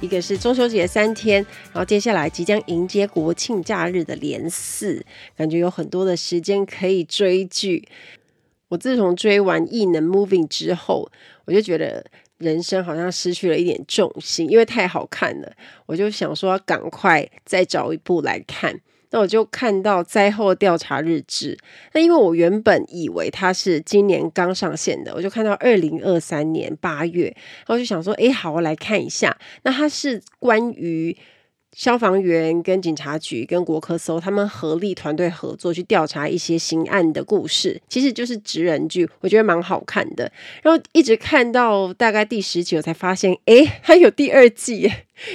一个是中秋节三天，然后接下来即将迎接国庆假日的连四，感觉有很多的时间可以追剧。我自从追完《异能 Moving》之后，我就觉得人生好像失去了一点重心，因为太好看了，我就想说赶快再找一部来看。那我就看到《灾后调查日志》，那因为我原本以为它是今年刚上线的，我就看到二零二三年八月，然后就想说，哎，好，我来看一下。那它是关于。消防员跟警察局跟国科搜他们合力团队合作去调查一些刑案的故事，其实就是职人剧，我觉得蛮好看的。然后一直看到大概第十集，我才发现，哎，还有第二季。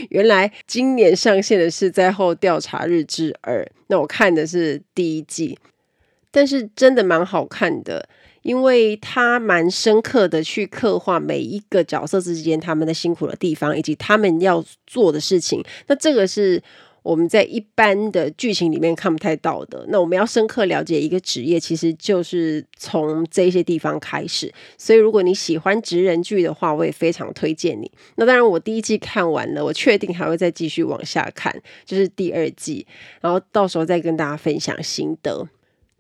原来今年上线的是《灾后调查日志二》，那我看的是第一季，但是真的蛮好看的。因为他蛮深刻的去刻画每一个角色之间他们的辛苦的地方，以及他们要做的事情。那这个是我们在一般的剧情里面看不太到的。那我们要深刻了解一个职业，其实就是从这些地方开始。所以如果你喜欢职人剧的话，我也非常推荐你。那当然，我第一季看完了，我确定还会再继续往下看，就是第二季，然后到时候再跟大家分享心得。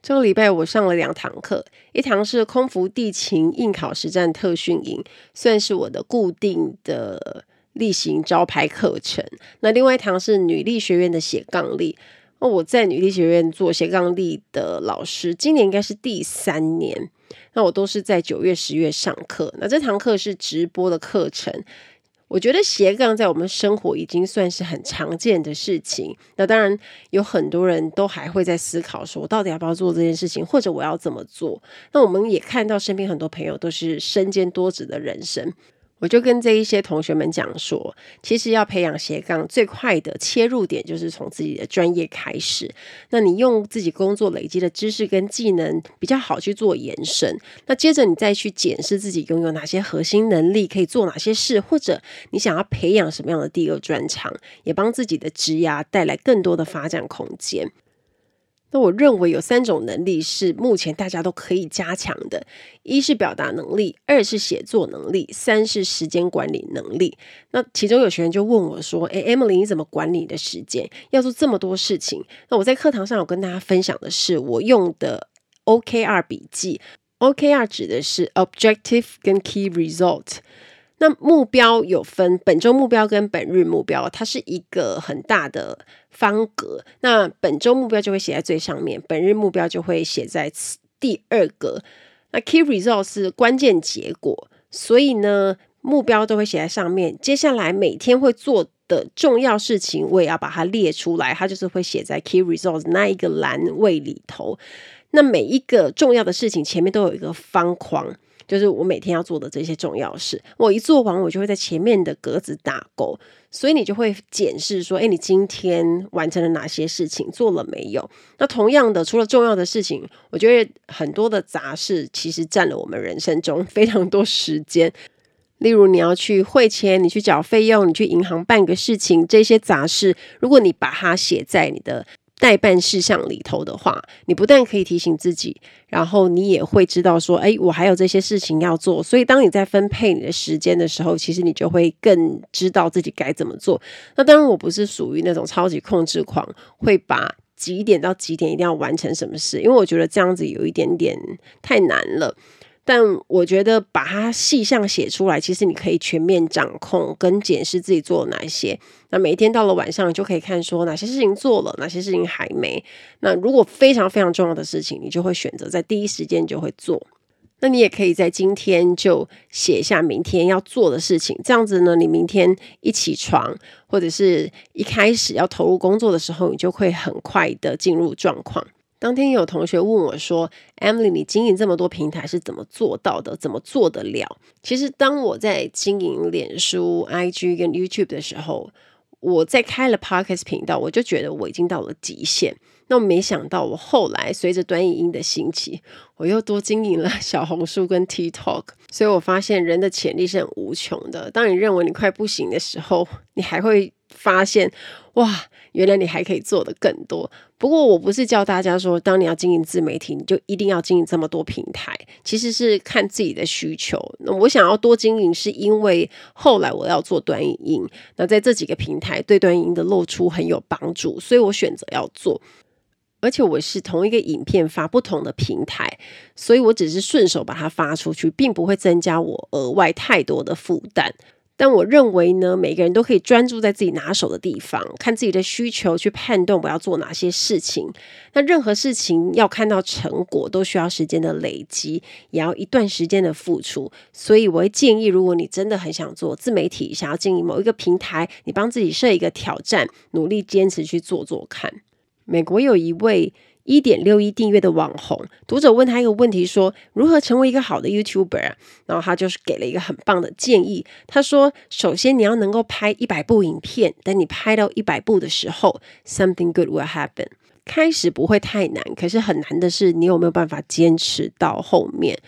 这个礼拜我上了两堂课，一堂是空服地勤应考实战特训营，算是我的固定的例行招牌课程。那另外一堂是女力学院的斜杠力。那，我在女力学院做斜杠力的老师，今年应该是第三年。那我都是在九月、十月上课。那这堂课是直播的课程。我觉得斜杠在我们生活已经算是很常见的事情。那当然有很多人都还会在思考说，我到底要不要做这件事情，或者我要怎么做？那我们也看到身边很多朋友都是身兼多职的人生。我就跟这一些同学们讲说，其实要培养斜杠最快的切入点就是从自己的专业开始。那你用自己工作累积的知识跟技能比较好去做延伸。那接着你再去检视自己拥有哪些核心能力，可以做哪些事，或者你想要培养什么样的第二专长，也帮自己的职涯带来更多的发展空间。那我认为有三种能力是目前大家都可以加强的：一是表达能力，二是写作能力，三是时间管理能力。那其中有学员就问我说：“诶，Emily，你怎么管理你的时间？要做这么多事情？”那我在课堂上有跟大家分享的是我用的 OKR 笔记。OKR 指的是 Objective 跟 Key Result。那目标有分本周目标跟本日目标，它是一个很大的方格。那本周目标就会写在最上面，本日目标就会写在第二格。那 Key Result 是关键结果，所以呢，目标都会写在上面。接下来每天会做的重要事情，我也要把它列出来，它就是会写在 Key Result 那一个栏位里头。那每一个重要的事情前面都有一个方框。就是我每天要做的这些重要事，我一做完，我就会在前面的格子打勾，所以你就会检视说，诶，你今天完成了哪些事情，做了没有？那同样的，除了重要的事情，我觉得很多的杂事其实占了我们人生中 非常多时间。例如，你要去汇钱，你去缴费用，你去银行办个事情，这些杂事，如果你把它写在你的代办事项里头的话，你不但可以提醒自己，然后你也会知道说，哎，我还有这些事情要做。所以，当你在分配你的时间的时候，其实你就会更知道自己该怎么做。那当然，我不是属于那种超级控制狂，会把几点到几点一定要完成什么事，因为我觉得这样子有一点点太难了。但我觉得把它细项写出来，其实你可以全面掌控跟检视自己做了哪一些。那每一天到了晚上，就可以看说哪些事情做了，哪些事情还没。那如果非常非常重要的事情，你就会选择在第一时间就会做。那你也可以在今天就写下明天要做的事情，这样子呢，你明天一起床或者是一开始要投入工作的时候，你就会很快的进入状况。当天有同学问我说：“Emily，你经营这么多平台是怎么做到的？怎么做得了？”其实，当我在经营脸书、IG 跟 YouTube 的时候，我在开了 Podcast 频道，我就觉得我已经到了极限。那我没想到，我后来随着短影音的兴起，我又多经营了小红书跟 TikTok，所以我发现人的潜力是很无穷的。当你认为你快不行的时候，你还会发现，哇，原来你还可以做得更多。不过，我不是教大家说，当你要经营自媒体，你就一定要经营这么多平台。其实是看自己的需求。那我想要多经营，是因为后来我要做短影音，那在这几个平台对短影音的露出很有帮助，所以我选择要做。而且我是同一个影片发不同的平台，所以我只是顺手把它发出去，并不会增加我额外太多的负担。但我认为呢，每个人都可以专注在自己拿手的地方，看自己的需求去判断我要做哪些事情。那任何事情要看到成果，都需要时间的累积，也要一段时间的付出。所以我会建议，如果你真的很想做自媒体，想要经营某一个平台，你帮自己设一个挑战，努力坚持去做做看。美国有一位一点六一订阅的网红，读者问他一个问题说，说如何成为一个好的 YouTuber？然后他就是给了一个很棒的建议。他说，首先你要能够拍一百部影片，等你拍到一百部的时候，something good will happen。开始不会太难，可是很难的是你有没有办法坚持到后面。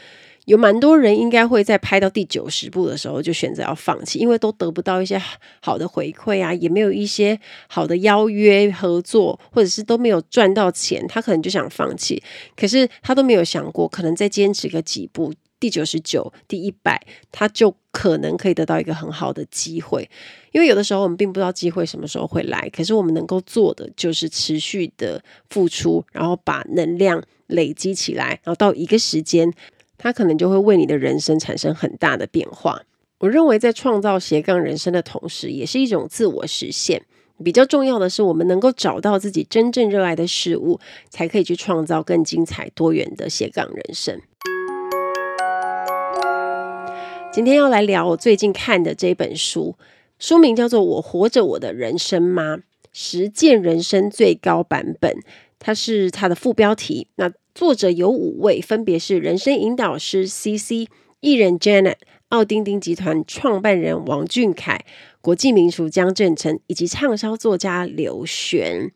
有蛮多人应该会在拍到第九十部的时候就选择要放弃，因为都得不到一些好的回馈啊，也没有一些好的邀约合作，或者是都没有赚到钱，他可能就想放弃。可是他都没有想过，可能再坚持个几部，第九十九、第一百，他就可能可以得到一个很好的机会。因为有的时候我们并不知道机会什么时候会来，可是我们能够做的就是持续的付出，然后把能量累积起来，然后到一个时间。他可能就会为你的人生产生很大的变化。我认为，在创造斜杠人生的同时，也是一种自我实现。比较重要的是，我们能够找到自己真正热爱的事物，才可以去创造更精彩多元的斜杠人生。今天要来聊我最近看的这本书，书名叫做《我活着我的人生吗？实践人生最高版本》，它是它的副标题。那作者有五位，分别是人生引导师 CC、艺人 Janet、奥丁丁集团创办人王俊凯、国际名厨江振成以及畅销作家刘璇。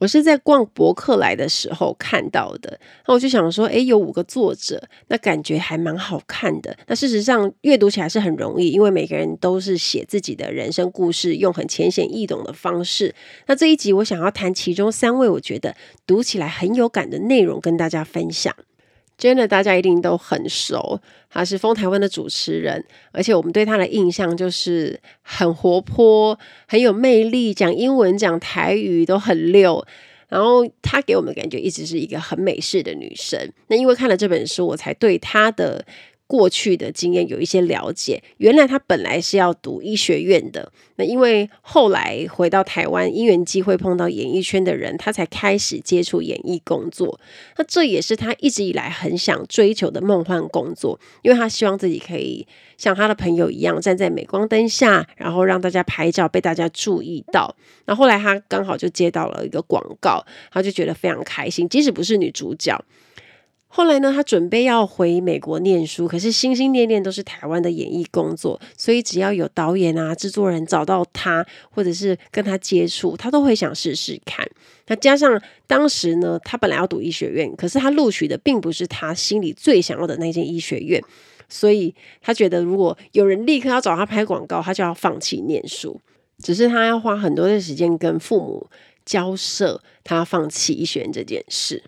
我是在逛博客来的时候看到的，那我就想说，诶，有五个作者，那感觉还蛮好看的。那事实上阅读起来是很容易，因为每个人都是写自己的人生故事，用很浅显易懂的方式。那这一集我想要谈其中三位，我觉得读起来很有感的内容，跟大家分享。真的，大家一定都很熟。她是风台湾的主持人，而且我们对她的印象就是很活泼、很有魅力，讲英文、讲台语都很溜。然后她给我们感觉一直是一个很美式的女生。那因为看了这本书，我才对她的。过去的经验有一些了解，原来他本来是要读医学院的，那因为后来回到台湾，因缘机会碰到演艺圈的人，他才开始接触演艺工作。那这也是他一直以来很想追求的梦幻工作，因为他希望自己可以像他的朋友一样，站在镁光灯下，然后让大家拍照，被大家注意到。那后来他刚好就接到了一个广告，他就觉得非常开心，即使不是女主角。后来呢，他准备要回美国念书，可是心心念念都是台湾的演艺工作，所以只要有导演啊、制作人找到他，或者是跟他接触，他都会想试试看。那加上当时呢，他本来要读医学院，可是他录取的并不是他心里最想要的那间医学院，所以他觉得如果有人立刻要找他拍广告，他就要放弃念书。只是他要花很多的时间跟父母交涉，他要放弃医学院这件事。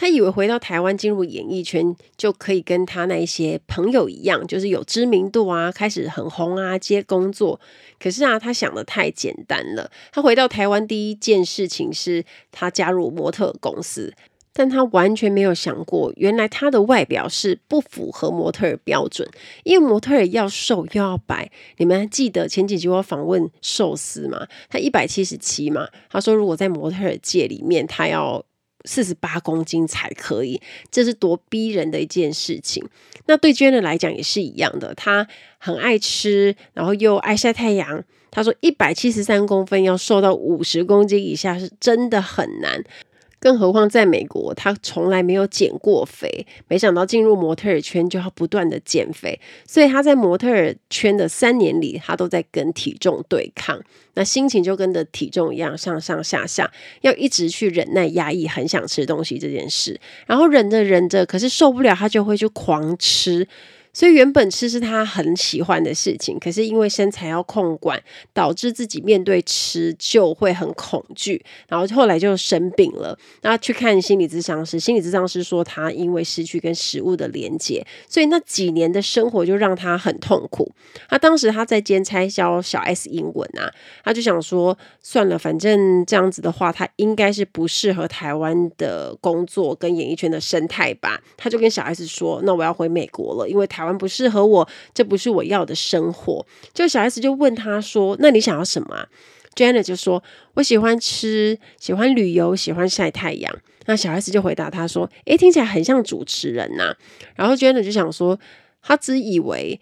他以为回到台湾进入演艺圈就可以跟他那一些朋友一样，就是有知名度啊，开始很红啊，接工作。可是啊，他想得太简单了。他回到台湾第一件事情是他加入模特公司，但他完全没有想过，原来他的外表是不符合模特标准，因为模特要瘦又要白。你们还记得前几集我访问寿司吗？他一百七十七嘛，他说如果在模特界里面，他要。四十八公斤才可以，这是多逼人的一件事情。那对娟的来讲也是一样的，她很爱吃，然后又爱晒太阳。她说，一百七十三公分要瘦到五十公斤以下是真的很难。更何况在美国，他从来没有减过肥，没想到进入模特儿圈就要不断的减肥，所以他在模特儿圈的三年里，他都在跟体重对抗，那心情就跟着体重一样上上下下，要一直去忍耐压抑很想吃东西这件事，然后忍着忍着，可是受不了，他就会去狂吃。所以原本吃是他很喜欢的事情，可是因为身材要控管，导致自己面对吃就会很恐惧，然后后来就生病了。那去看心理咨商师，心理咨商师说他因为失去跟食物的连接，所以那几年的生活就让他很痛苦。他当时他在兼差教小 S 英文啊，他就想说算了，反正这样子的话，他应该是不适合台湾的工作跟演艺圈的生态吧。他就跟小 S 说：“那我要回美国了，因为台湾湾。”不适合我，这不是我要的生活。就小 S 就问他说：“那你想要什么啊？”Jenna 就说：“我喜欢吃，喜欢旅游，喜欢晒太阳。”那小 S 就回答他说：“诶，听起来很像主持人呐。”然后 Jenna 就想说：“他只以为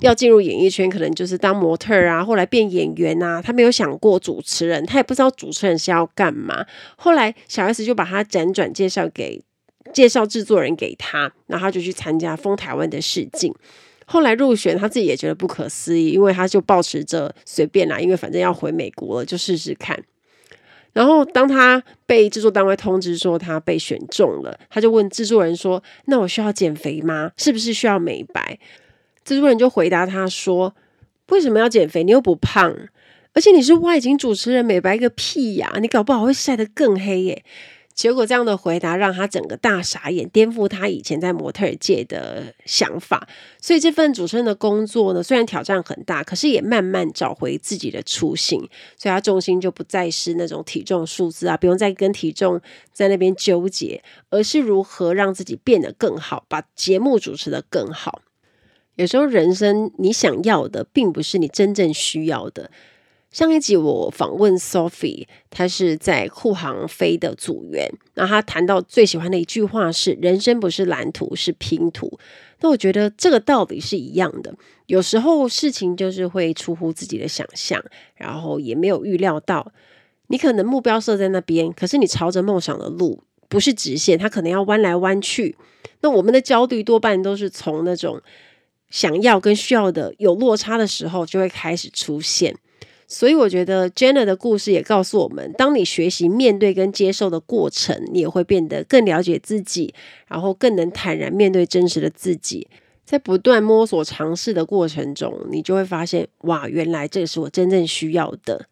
要进入演艺圈，可能就是当模特啊，后来变演员啊。他没有想过主持人，他也不知道主持人是要干嘛。后来小 S 就把他辗转介绍给。介绍制作人给他，然后他就去参加《风台湾》的试镜。后来入选，他自己也觉得不可思议，因为他就抱持着随便啦，因为反正要回美国了，就试试看。然后当他被制作单位通知说他被选中了，他就问制作人说：“那我需要减肥吗？是不是需要美白？”制作人就回答他说：“为什么要减肥？你又不胖，而且你是外景主持人，美白个屁呀！你搞不好会晒得更黑耶。”结果这样的回答让他整个大傻眼，颠覆他以前在模特界的想法。所以这份主持人的工作呢，虽然挑战很大，可是也慢慢找回自己的初心。所以他重心就不再是那种体重数字啊，不用再跟体重在那边纠结，而是如何让自己变得更好，把节目主持得更好。有时候人生你想要的，并不是你真正需要的。上一集我访问 Sophie，她是在酷航飞的组员。那她谈到最喜欢的一句话是：“人生不是蓝图，是拼图。”那我觉得这个道理是一样的。有时候事情就是会出乎自己的想象，然后也没有预料到。你可能目标设在那边，可是你朝着梦想的路不是直线，它可能要弯来弯去。那我们的焦虑多半都是从那种想要跟需要的有落差的时候就会开始出现。所以我觉得 Jenna 的故事也告诉我们，当你学习面对跟接受的过程，你也会变得更了解自己，然后更能坦然面对真实的自己。在不断摸索尝试的过程中，你就会发现，哇，原来这是我真正需要的。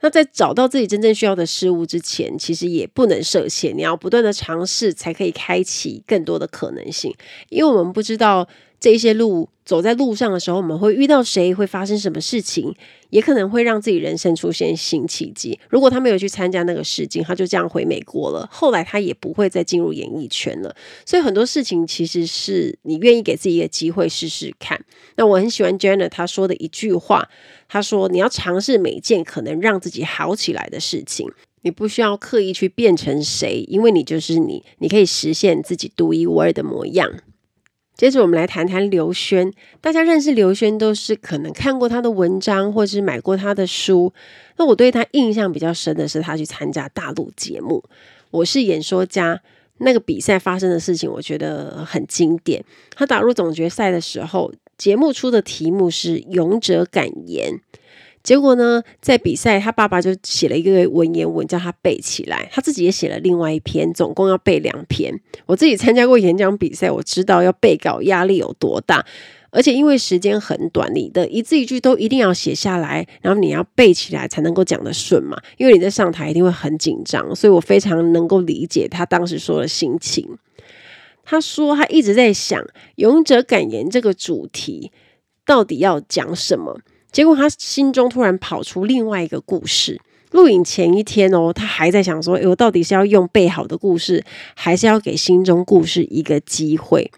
那在找到自己真正需要的事物之前，其实也不能设限，你要不断的尝试，才可以开启更多的可能性。因为我们不知道。这些路走在路上的时候，我们会遇到谁？会发生什么事情？也可能会让自己人生出现新奇迹。如果他没有去参加那个试镜，他就这样回美国了。后来他也不会再进入演艺圈了。所以很多事情其实是你愿意给自己一个机会试试看。那我很喜欢 Jenna 她说的一句话，她说：“你要尝试每件可能让自己好起来的事情。你不需要刻意去变成谁，因为你就是你，你可以实现自己独一无二的模样。”接着我们来谈谈刘轩。大家认识刘轩都是可能看过他的文章，或是买过他的书。那我对他印象比较深的是他去参加大陆节目《我是演说家》那个比赛发生的事情，我觉得很经典。他打入总决赛的时候，节目出的题目是“勇者敢言”。结果呢，在比赛，他爸爸就写了一个文言文，叫他背起来。他自己也写了另外一篇，总共要背两篇。我自己参加过演讲比赛，我知道要背稿压力有多大。而且因为时间很短，你的一字一句都一定要写下来，然后你要背起来才能够讲得顺嘛。因为你在上台一定会很紧张，所以我非常能够理解他当时说的心情。他说他一直在想“勇者敢言”这个主题到底要讲什么。结果他心中突然跑出另外一个故事。录影前一天哦，他还在想说：“哎，我到底是要用背好的故事，还是要给心中故事一个机会？”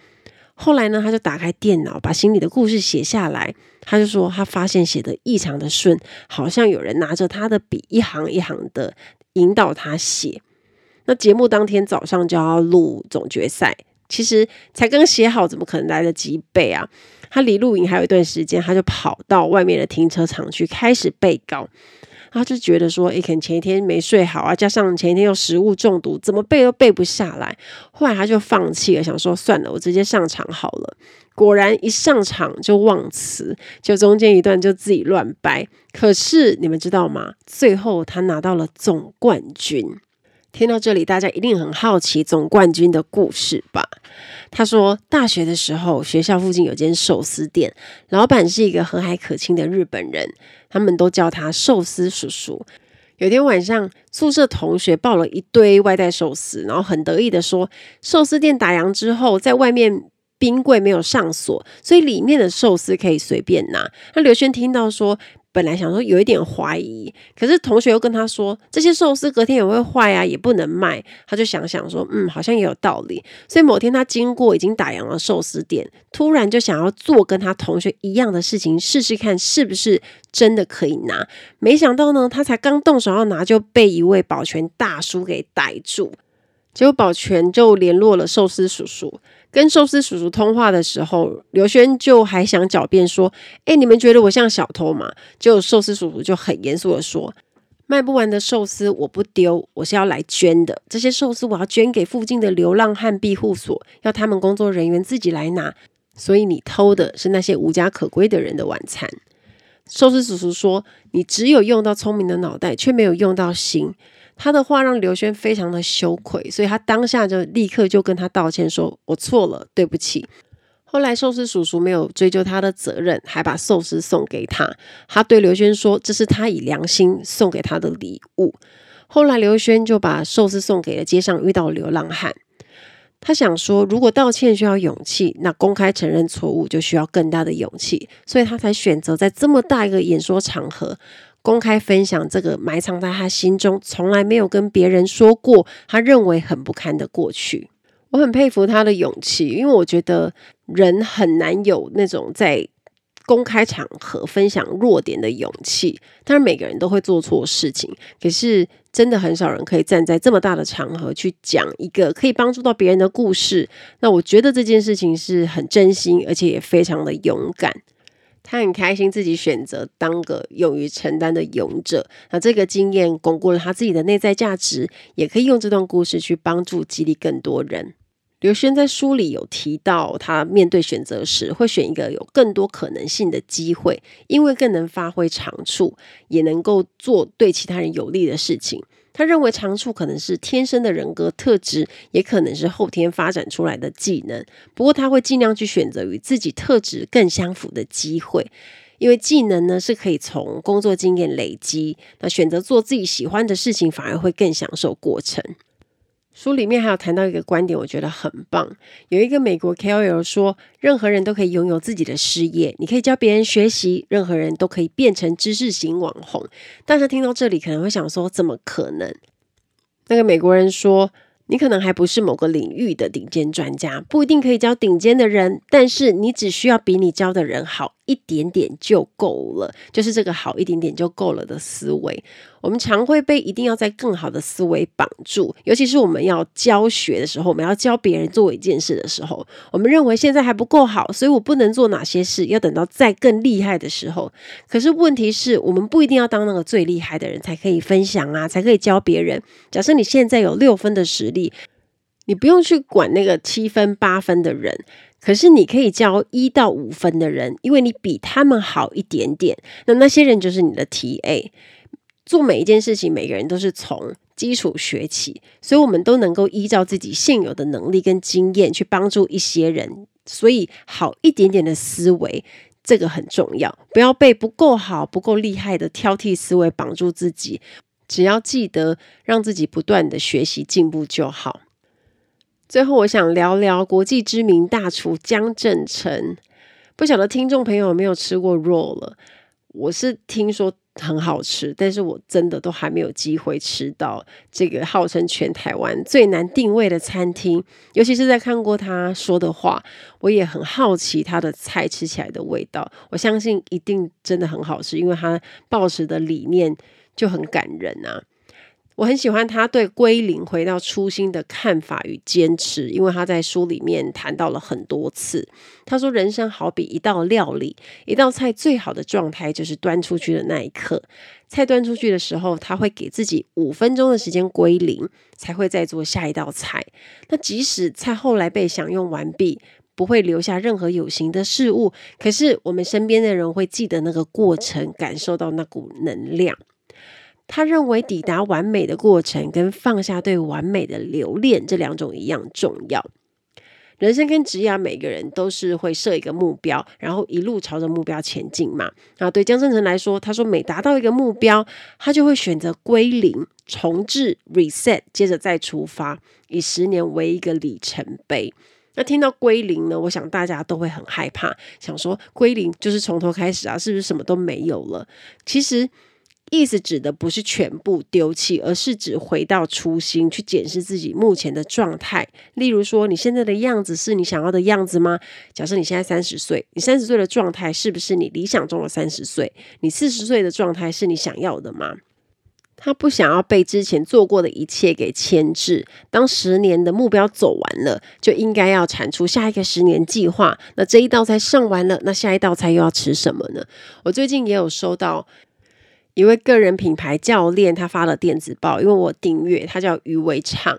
后来呢，他就打开电脑，把心里的故事写下来。他就说，他发现写得异常的顺，好像有人拿着他的笔，一行一行的引导他写。那节目当天早上就要录总决赛，其实才刚写好，怎么可能来得及背啊？他离录影还有一段时间，他就跑到外面的停车场去开始背稿。他就觉得说，哎，可能前一天没睡好啊，加上前一天又食物中毒，怎么背都背不下来。后来他就放弃了，想说算了，我直接上场好了。果然一上场就忘词，就中间一段就自己乱掰。可是你们知道吗？最后他拿到了总冠军。听到这里，大家一定很好奇总冠军的故事吧？他说，大学的时候，学校附近有间寿司店，老板是一个和蔼可亲的日本人，他们都叫他寿司叔叔。有天晚上，宿舍同学抱了一堆外带寿司，然后很得意的说，寿司店打烊之后，在外面冰柜没有上锁，所以里面的寿司可以随便拿。那刘轩听到说，本来想说有一点怀疑，可是同学又跟他说，这些寿司隔天也会坏啊，也不能卖。他就想想说，嗯，好像也有道理。所以某天他经过已经打烊的寿司店，突然就想要做跟他同学一样的事情，试试看是不是真的可以拿。没想到呢，他才刚动手要拿，就被一位保全大叔给逮住。结果保全就联络了寿司叔叔。跟寿司叔叔通话的时候，刘轩就还想狡辩说：“哎，你们觉得我像小偷吗？”就寿司叔叔就很严肃的说：“卖不完的寿司我不丢，我是要来捐的。这些寿司我要捐给附近的流浪汉庇护所，要他们工作人员自己来拿。所以你偷的是那些无家可归的人的晚餐。”寿司叔叔说：“你只有用到聪明的脑袋，却没有用到心。”他的话让刘轩非常的羞愧，所以他当下就立刻就跟他道歉，说：“我错了，对不起。”后来寿司叔叔没有追究他的责任，还把寿司送给他。他对刘轩说：“这是他以良心送给他的礼物。”后来刘轩就把寿司送给了街上遇到流浪汉。他想说，如果道歉需要勇气，那公开承认错误就需要更大的勇气，所以他才选择在这么大一个演说场合。公开分享这个埋藏在他心中，从来没有跟别人说过，他认为很不堪的过去。我很佩服他的勇气，因为我觉得人很难有那种在公开场合分享弱点的勇气。当然，每个人都会做错事情，可是真的很少人可以站在这么大的场合去讲一个可以帮助到别人的故事。那我觉得这件事情是很真心，而且也非常的勇敢。他很开心自己选择当个勇于承担的勇者，那这个经验巩固了他自己的内在价值，也可以用这段故事去帮助激励更多人。刘轩在书里有提到，他面对选择时会选一个有更多可能性的机会，因为更能发挥长处，也能够做对其他人有利的事情。他认为长处可能是天生的人格特质，也可能是后天发展出来的技能。不过他会尽量去选择与自己特质更相符的机会，因为技能呢是可以从工作经验累积。那选择做自己喜欢的事情，反而会更享受过程。书里面还有谈到一个观点，我觉得很棒。有一个美国 KOL 说，任何人都可以拥有自己的事业，你可以教别人学习，任何人都可以变成知识型网红。大家听到这里可能会想说，怎么可能？那个美国人说，你可能还不是某个领域的顶尖专家，不一定可以教顶尖的人，但是你只需要比你教的人好一点点就够了，就是这个好一点点就够了的思维。我们常会被一定要在更好的思维绑住，尤其是我们要教学的时候，我们要教别人做一件事的时候，我们认为现在还不够好，所以我不能做哪些事，要等到再更厉害的时候。可是问题是我们不一定要当那个最厉害的人才可以分享啊，才可以教别人。假设你现在有六分的实力，你不用去管那个七分八分的人。可是你可以教一到五分的人，因为你比他们好一点点，那那些人就是你的 TA。做每一件事情，每个人都是从基础学起，所以我们都能够依照自己现有的能力跟经验去帮助一些人。所以好一点点的思维，这个很重要，不要被不够好、不够厉害的挑剔思维绑住自己。只要记得让自己不断的学习进步就好。最后，我想聊聊国际知名大厨江振成。不晓得听众朋友有没有吃过 roll 了？我是听说很好吃，但是我真的都还没有机会吃到这个号称全台湾最难定位的餐厅。尤其是在看过他说的话，我也很好奇他的菜吃起来的味道。我相信一定真的很好吃，因为他抱持的理念就很感人啊。我很喜欢他对归零、回到初心的看法与坚持，因为他在书里面谈到了很多次。他说：“人生好比一道料理，一道菜最好的状态就是端出去的那一刻。菜端出去的时候，他会给自己五分钟的时间归零，才会再做下一道菜。那即使菜后来被享用完毕，不会留下任何有形的事物，可是我们身边的人会记得那个过程，感受到那股能量。”他认为抵达完美的过程跟放下对完美的留恋这两种一样重要。人生跟职业，每个人都是会设一个目标，然后一路朝着目标前进嘛。啊，对江振成来说，他说每达到一个目标，他就会选择归零、重置、reset，接着再出发，以十年为一个里程碑。那听到归零呢，我想大家都会很害怕，想说归零就是从头开始啊，是不是什么都没有了？其实。意思指的不是全部丢弃，而是指回到初心，去检视自己目前的状态。例如说，你现在的样子是你想要的样子吗？假设你现在三十岁，你三十岁的状态是不是你理想中的三十岁？你四十岁的状态是你想要的吗？他不想要被之前做过的一切给牵制。当十年的目标走完了，就应该要产出下一个十年计划。那这一道菜上完了，那下一道菜又要吃什么呢？我最近也有收到。一位个人品牌教练，他发了电子报，因为我订阅，他叫余维畅，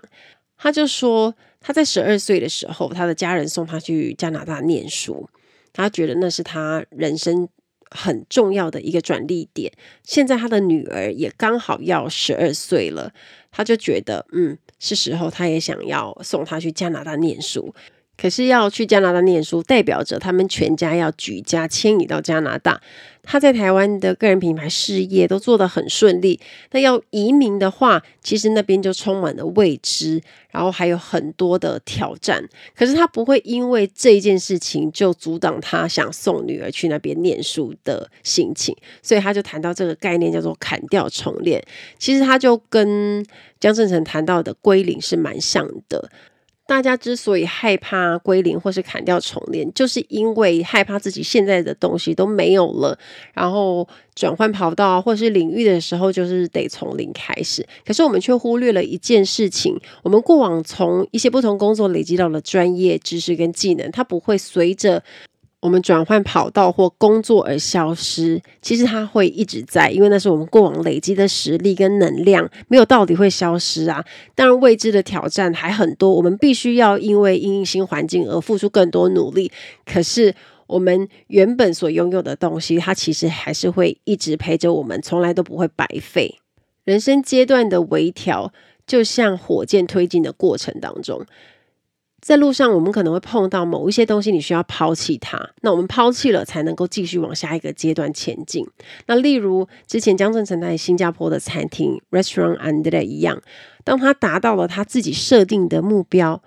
他就说他在十二岁的时候，他的家人送他去加拿大念书，他觉得那是他人生很重要的一个转捩点。现在他的女儿也刚好要十二岁了，他就觉得嗯，是时候他也想要送他去加拿大念书。可是要去加拿大念书，代表着他们全家要举家迁移到加拿大。他在台湾的个人品牌事业都做得很顺利，那要移民的话，其实那边就充满了未知，然后还有很多的挑战。可是他不会因为这件事情就阻挡他想送女儿去那边念书的心情，所以他就谈到这个概念叫做砍掉重练。其实他就跟江正成谈到的归零是蛮像的。大家之所以害怕归零或是砍掉重练，就是因为害怕自己现在的东西都没有了，然后转换跑道或是领域的时候，就是得从零开始。可是我们却忽略了一件事情：我们过往从一些不同工作累积到了专业知识跟技能，它不会随着。我们转换跑道或工作而消失，其实它会一直在，因为那是我们过往累积的实力跟能量，没有道理会消失啊。当然，未知的挑战还很多，我们必须要因为因应新环境而付出更多努力。可是，我们原本所拥有的东西，它其实还是会一直陪着我们，从来都不会白费。人生阶段的微调，就像火箭推进的过程当中。在路上，我们可能会碰到某一些东西，你需要抛弃它。那我们抛弃了，才能够继续往下一个阶段前进。那例如之前江振成在新加坡的餐厅 Restaurant Andre 一样，当他达到了他自己设定的目标，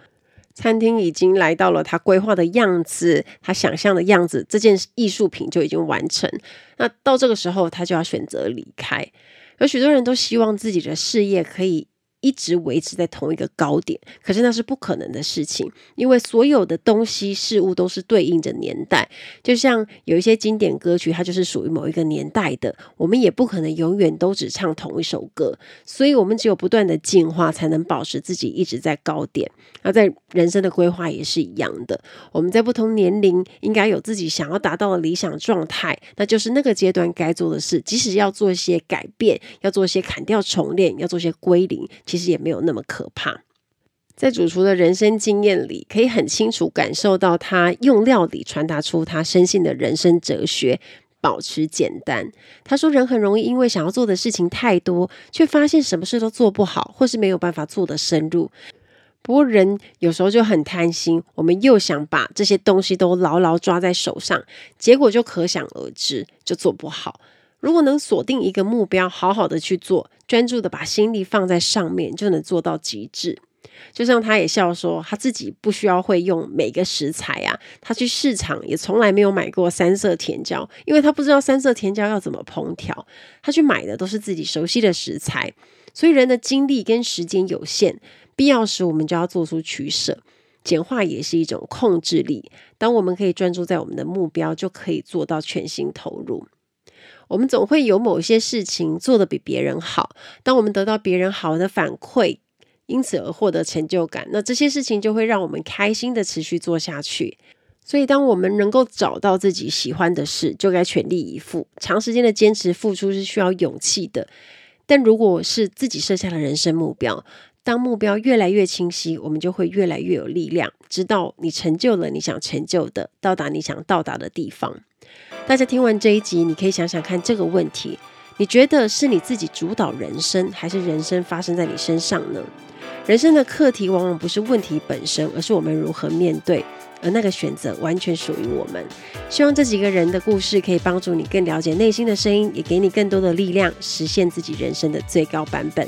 餐厅已经来到了他规划的样子，他想象的样子，这件艺术品就已经完成。那到这个时候，他就要选择离开。有许多人都希望自己的事业可以。一直维持在同一个高点，可是那是不可能的事情，因为所有的东西事物都是对应着年代。就像有一些经典歌曲，它就是属于某一个年代的，我们也不可能永远都只唱同一首歌，所以我们只有不断的进化，才能保持自己一直在高点。那在人生的规划也是一样的，我们在不同年龄应该有自己想要达到的理想状态，那就是那个阶段该做的事，即使要做一些改变，要做一些砍掉重练，要做一些归零。其实也没有那么可怕，在主厨的人生经验里，可以很清楚感受到他用料理传达出他深信的人生哲学：保持简单。他说，人很容易因为想要做的事情太多，却发现什么事都做不好，或是没有办法做得深入。不过人有时候就很贪心，我们又想把这些东西都牢牢抓在手上，结果就可想而知，就做不好。如果能锁定一个目标，好好的去做，专注的把心力放在上面，就能做到极致。就像他也笑说，他自己不需要会用每个食材啊，他去市场也从来没有买过三色甜椒，因为他不知道三色甜椒要怎么烹调。他去买的都是自己熟悉的食材，所以人的精力跟时间有限，必要时我们就要做出取舍。简化也是一种控制力。当我们可以专注在我们的目标，就可以做到全心投入。我们总会有某些事情做得比别人好，当我们得到别人好的反馈，因此而获得成就感，那这些事情就会让我们开心的持续做下去。所以，当我们能够找到自己喜欢的事，就该全力以赴。长时间的坚持付出是需要勇气的，但如果是自己设下的人生目标，当目标越来越清晰，我们就会越来越有力量，直到你成就了你想成就的，到达你想到达的地方。大家听完这一集，你可以想想看这个问题：你觉得是你自己主导人生，还是人生发生在你身上呢？人生的课题往往不是问题本身，而是我们如何面对。而那个选择完全属于我们。希望这几个人的故事可以帮助你更了解内心的声音，也给你更多的力量，实现自己人生的最高版本。